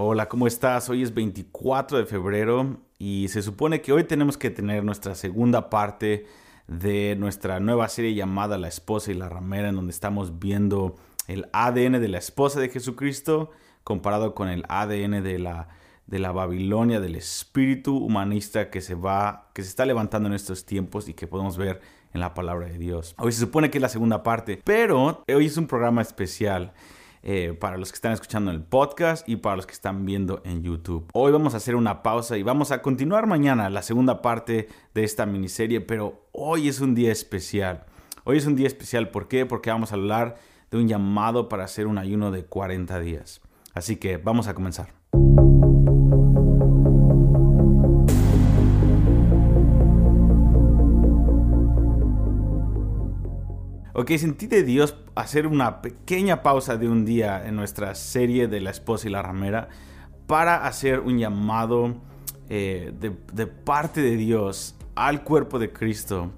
Hola, ¿cómo estás? Hoy es 24 de febrero y se supone que hoy tenemos que tener nuestra segunda parte de nuestra nueva serie llamada La esposa y la ramera, en donde estamos viendo el ADN de la esposa de Jesucristo comparado con el ADN de la, de la Babilonia, del espíritu humanista que se va, que se está levantando en estos tiempos y que podemos ver en la palabra de Dios. Hoy se supone que es la segunda parte, pero hoy es un programa especial eh, para los que están escuchando el podcast y para los que están viendo en YouTube. Hoy vamos a hacer una pausa y vamos a continuar mañana la segunda parte de esta miniserie, pero hoy es un día especial. Hoy es un día especial, ¿por qué? Porque vamos a hablar de un llamado para hacer un ayuno de 40 días. Así que vamos a comenzar. Ok, sentí de Dios hacer una pequeña pausa de un día en nuestra serie de la esposa y la ramera para hacer un llamado eh, de, parte de Dios al cuerpo de Cristo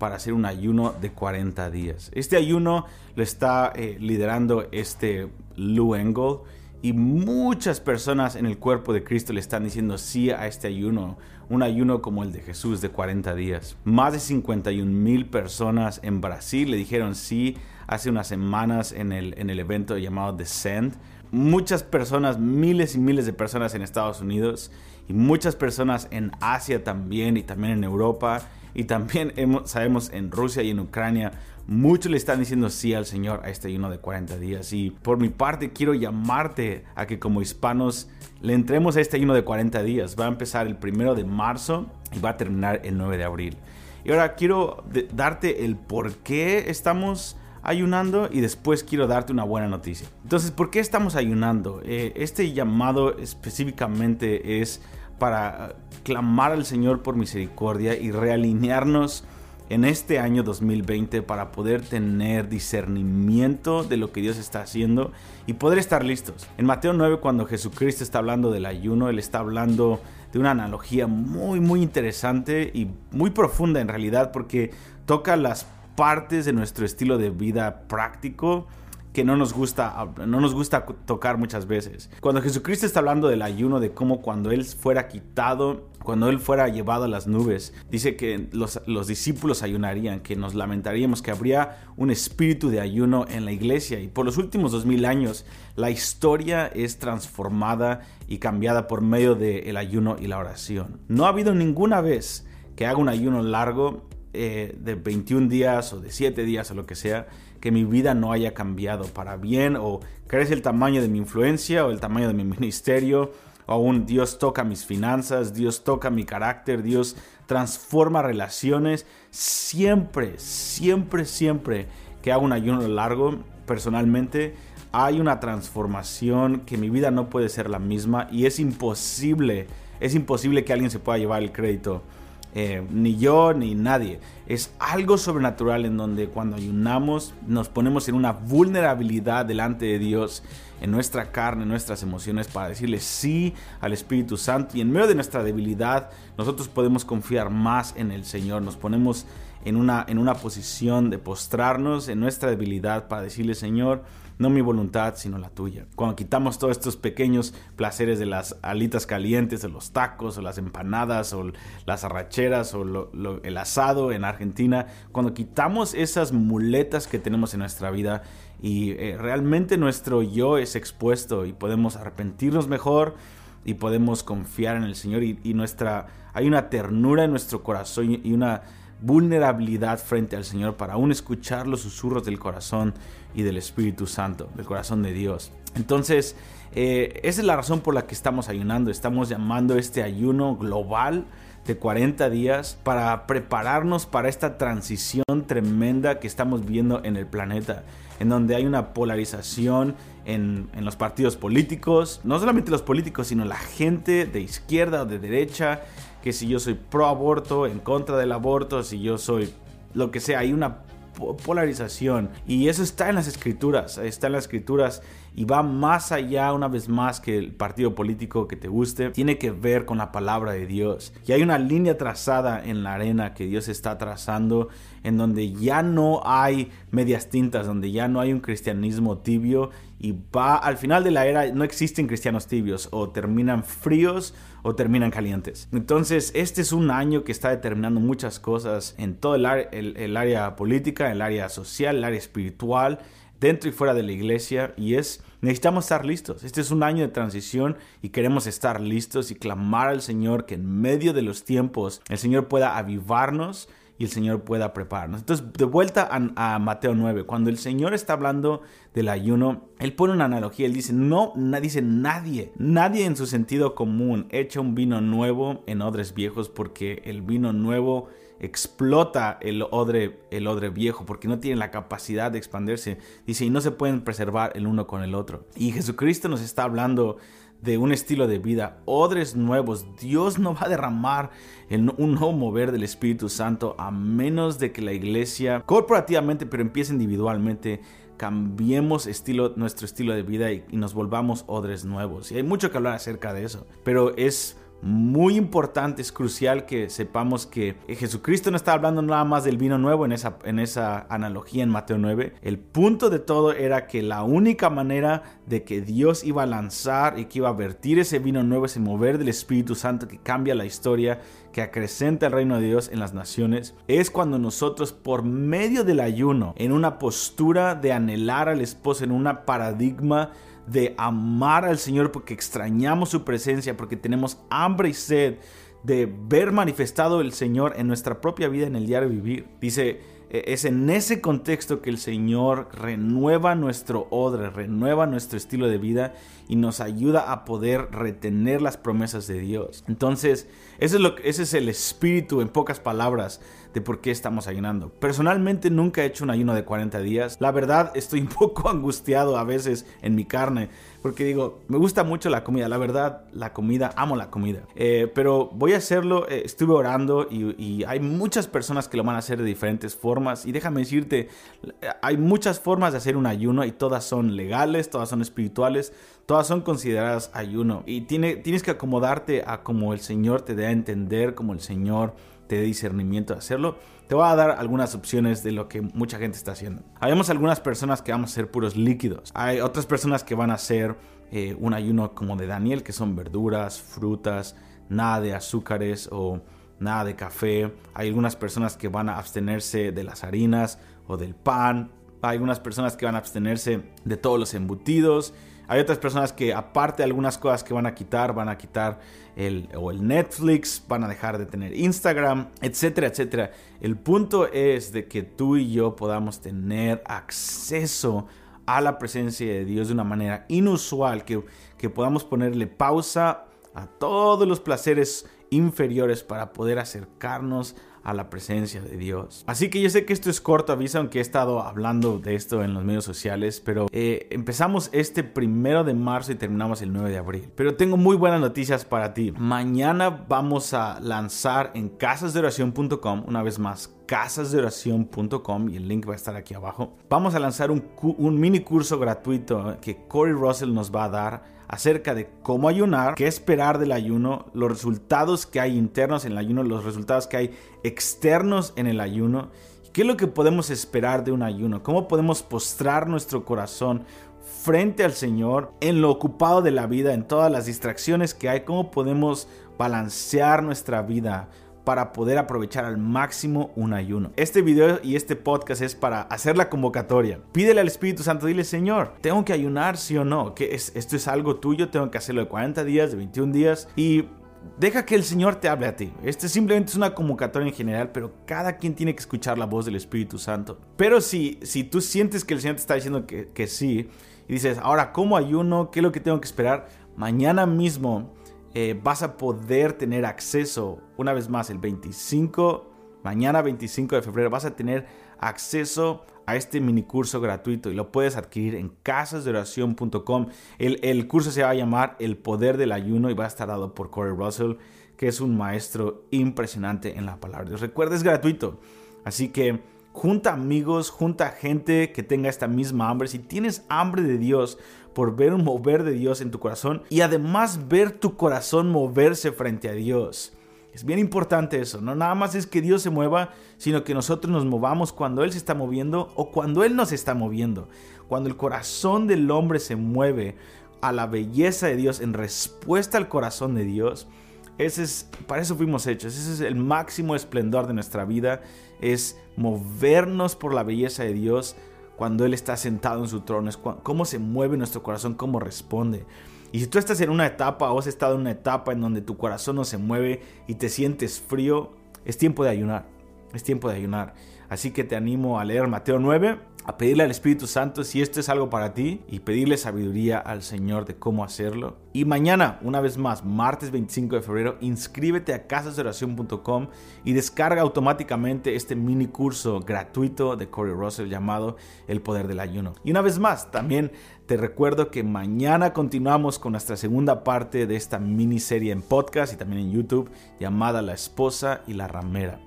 para hacer un ayuno de 40 días. Este ayuno lo está eh, liderando este Lou Engle y muchas personas en el cuerpo de Cristo le están diciendo sí a este ayuno, un ayuno como el de Jesús de 40 días. Más de 51 mil personas en Brasil le dijeron sí hace unas semanas en el, en el evento llamado Descend. Muchas personas, miles y miles de personas en Estados Unidos y muchas personas en Asia también y también en Europa y también sabemos en Rusia y en Ucrania Muchos le están diciendo sí al Señor a este ayuno de 40 días. Y por mi parte quiero llamarte a que como hispanos le entremos a este ayuno de 40 días. Va a empezar el primero de marzo y va a terminar el 9 de abril. Y ahora quiero darte el por qué estamos ayunando y después quiero darte una buena noticia. Entonces, ¿por qué estamos ayunando? Eh, este llamado específicamente es para clamar al Señor por misericordia y realinearnos en este año 2020 para poder tener discernimiento de lo que Dios está haciendo y poder estar listos. En Mateo 9 cuando Jesucristo está hablando del ayuno, Él está hablando de una analogía muy muy interesante y muy profunda en realidad porque toca las partes de nuestro estilo de vida práctico que no nos gusta, no nos gusta tocar muchas veces. Cuando Jesucristo está hablando del ayuno, de cómo cuando Él fuera quitado, cuando Él fuera llevado a las nubes, dice que los, los discípulos ayunarían, que nos lamentaríamos, que habría un espíritu de ayuno en la iglesia. Y por los últimos dos mil años, la historia es transformada y cambiada por medio del ayuno y la oración. No ha habido ninguna vez que haga un ayuno largo eh, de 21 días o de 7 días o lo que sea, que mi vida no haya cambiado para bien o crece el tamaño de mi influencia o el tamaño de mi ministerio o aún Dios toca mis finanzas, Dios toca mi carácter, Dios transforma relaciones. Siempre, siempre, siempre que hago un ayuno largo, personalmente, hay una transformación que mi vida no puede ser la misma y es imposible, es imposible que alguien se pueda llevar el crédito eh, ni yo ni nadie. Es algo sobrenatural en donde cuando ayunamos nos ponemos en una vulnerabilidad delante de Dios, en nuestra carne, en nuestras emociones, para decirle sí al Espíritu Santo. Y en medio de nuestra debilidad, nosotros podemos confiar más en el Señor. Nos ponemos en una, en una posición de postrarnos en nuestra debilidad para decirle, Señor, no mi voluntad, sino la tuya. Cuando quitamos todos estos pequeños placeres de las alitas calientes, de los tacos, o las empanadas, o las arracheras, o el asado en Argentina, cuando quitamos esas muletas que tenemos en nuestra vida y eh, realmente nuestro yo es expuesto y podemos arrepentirnos mejor y podemos confiar en el Señor y, y nuestra hay una ternura en nuestro corazón y una vulnerabilidad frente al Señor para aún escuchar los susurros del corazón y del Espíritu Santo, del corazón de Dios. Entonces, eh, esa es la razón por la que estamos ayunando. Estamos llamando este ayuno global de 40 días para prepararnos para esta transición tremenda que estamos viendo en el planeta, en donde hay una polarización en, en, los partidos políticos, no solamente los políticos, sino la gente de izquierda o de derecha, que si yo soy pro aborto, en contra del aborto, si yo soy lo que sea, hay una polarización. Y eso está en las escrituras, está en las escrituras y va más allá una vez más que el partido político que te guste, tiene que ver con la palabra de Dios. Y hay una línea trazada en la arena que Dios está trazando en donde ya no hay medias tintas, donde ya no hay un cristianismo tibio y va al final de la era no existen cristianos tibios o terminan fríos o terminan calientes. Entonces este es un año que está determinando muchas cosas en todo el, el área política, el área social, el área espiritual, dentro y fuera de la iglesia y es necesitamos estar listos. Este es un año de transición y queremos estar listos y clamar al Señor que en medio de los tiempos el Señor pueda avivarnos y el Señor pueda prepararnos. Entonces, de vuelta a, Mateo 9, cuando el Señor está hablando del ayuno, Él pone una analogía, Él dice, no, dice nadie, nadie en su sentido común echa un vino nuevo en odres viejos porque el vino nuevo explota el odre, el odre viejo porque no tiene la capacidad de expandirse. Dice, y no se pueden preservar el uno con el otro. Y Jesucristo nos está hablando de un estilo de vida, odres nuevos. Dios no va a derramar un nuevo mover del Espíritu Santo a menos de que la iglesia, corporativamente, pero empiece individualmente, cambiemos estilo, nuestro estilo de vida y, y nos volvamos odres nuevos. Y hay mucho que hablar acerca de eso, pero es muy importante, es crucial que sepamos que Jesucristo no está hablando nada más del vino nuevo en esa, en esa analogía en Mateo 9. El punto de todo era que la única manera de que Dios iba a lanzar y que iba a vertir ese vino nuevo, ese mover del Espíritu Santo que cambia la historia, que acrecenta el reino de Dios en las naciones, es cuando nosotros por medio del ayuno, en una postura de anhelar al esposo, en una paradigma de amar al Señor porque extrañamos su presencia, porque tenemos hambre y sed de ver manifestado el Señor en nuestra propia vida, en el diario vivir. Dice, e-, es en ese contexto que el Señor renueva nuestro odre, renueva nuestro estilo de vida y nos ayuda a poder retener las promesas de Dios. Entonces, ese es, lo, ese es el espíritu, en pocas palabras, de por qué estamos ayunando. Personalmente nunca he hecho un ayuno de 40 días. La verdad, estoy un poco angustiado a veces en mi carne porque digo, me gusta mucho la comida, la verdad, la comida, amo la comida. Eh, pero voy a hacerlo, eh, estuve orando y, hay muchas personas que lo van a hacer de diferentes formas. Y déjame decirte, hay muchas formas de hacer un ayuno y todas son legales, todas son espirituales, todas son consideradas ayuno. Y tiene, tienes que acomodarte a como el Señor te dé a entender, como el Señor te discernimiento de hacerlo. Te voy a dar algunas opciones de lo que mucha gente está haciendo. Habemos algunas personas que vamos a hacer puros líquidos. Hay otras personas que van a hacer eh, un ayuno como de Daniel, que son verduras, frutas, nada de azúcares o nada de café. Hay algunas personas que van a abstenerse de las harinas o del pan. Hay algunas personas que van a abstenerse de todos los embutidos. Hay otras personas que aparte de algunas cosas que van a quitar, van a quitar el, o el Netflix, van a dejar de tener Instagram, etcétera, etcétera. El punto es de que tú y yo podamos tener acceso a la presencia de Dios de una manera inusual, que, que podamos ponerle pausa a todos los placeres inferiores para poder acercarnos a la presencia de Dios. Así que yo sé que esto es corto aviso, aunque he estado hablando de esto en los medios sociales, pero eh, empezamos este primero de marzo y terminamos el 9 de abril. Pero tengo muy buenas noticias para ti. Mañana vamos a lanzar en casasdeoración.com, una vez más, casasdeoración.com y el link va a estar aquí abajo. Vamos a lanzar un, un mini curso gratuito que Corey Russell nos va a dar acerca de cómo ayunar, qué esperar del ayuno, los resultados que hay internos en el ayuno, los resultados que hay externos en el ayuno, qué es lo que podemos esperar de un ayuno, cómo podemos postrar nuestro corazón frente al Señor en lo ocupado de la vida, en todas las distracciones que hay, cómo podemos balancear nuestra vida para poder aprovechar al máximo un ayuno. Este video y este podcast es para hacer la convocatoria. Pídele al Espíritu Santo, dile, Señor, ¿tengo que ayunar sí o no? ¿Que es, ¿Esto es algo tuyo? ¿Tengo que hacerlo de 40 días, de 21 días? Y deja que el Señor te hable a ti. Este simplemente es una convocatoria en general, pero cada quien tiene que escuchar la voz del Espíritu Santo. Pero si, si tú sientes que el Señor te está diciendo que, que sí, y dices, ahora, ¿cómo ayuno? ¿Qué es lo que tengo que esperar? Mañana mismo eh, vas a poder tener acceso, una vez más, el 25, mañana 25 de febrero, vas a tener acceso a este mini curso gratuito y lo puedes adquirir en casasdeoración.com. El, el curso se va a llamar El Poder del Ayuno y va a estar dado por Corey Russell, que es un maestro impresionante en la palabra de Dios. Recuerda, es gratuito. Así que junta amigos, junta gente que tenga esta misma hambre. Si tienes hambre de Dios, por ver un mover de Dios en tu corazón y además ver tu corazón moverse frente a Dios. Es bien importante eso, no nada más es que Dios se mueva, sino que nosotros nos movamos cuando Él se está moviendo o cuando Él nos está moviendo. Cuando el corazón del hombre se mueve a la belleza de Dios en respuesta al corazón de Dios, ese es, para eso fuimos hechos, ese es el máximo esplendor de nuestra vida, es movernos por la belleza de Dios cuando Él está sentado en su trono, es cómo se mueve nuestro corazón, cómo responde. Y si tú estás en una etapa o has estado en una etapa en donde tu corazón no se mueve y te sientes frío, es tiempo de ayunar. Es tiempo de ayunar. Así que te animo a leer Mateo 9, a pedirle al Espíritu Santo si esto es algo para ti y pedirle sabiduría al Señor de cómo hacerlo. Y mañana, una vez más, martes 25 de febrero, inscríbete a casasdeoración.com y descarga automáticamente este mini curso gratuito de Corey Russell llamado El Poder del Ayuno. Y una vez más, también te recuerdo que mañana continuamos con nuestra segunda parte de esta miniserie en podcast y también en YouTube llamada La Esposa y la Ramera.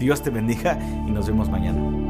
Dios te bendiga y nos vemos mañana.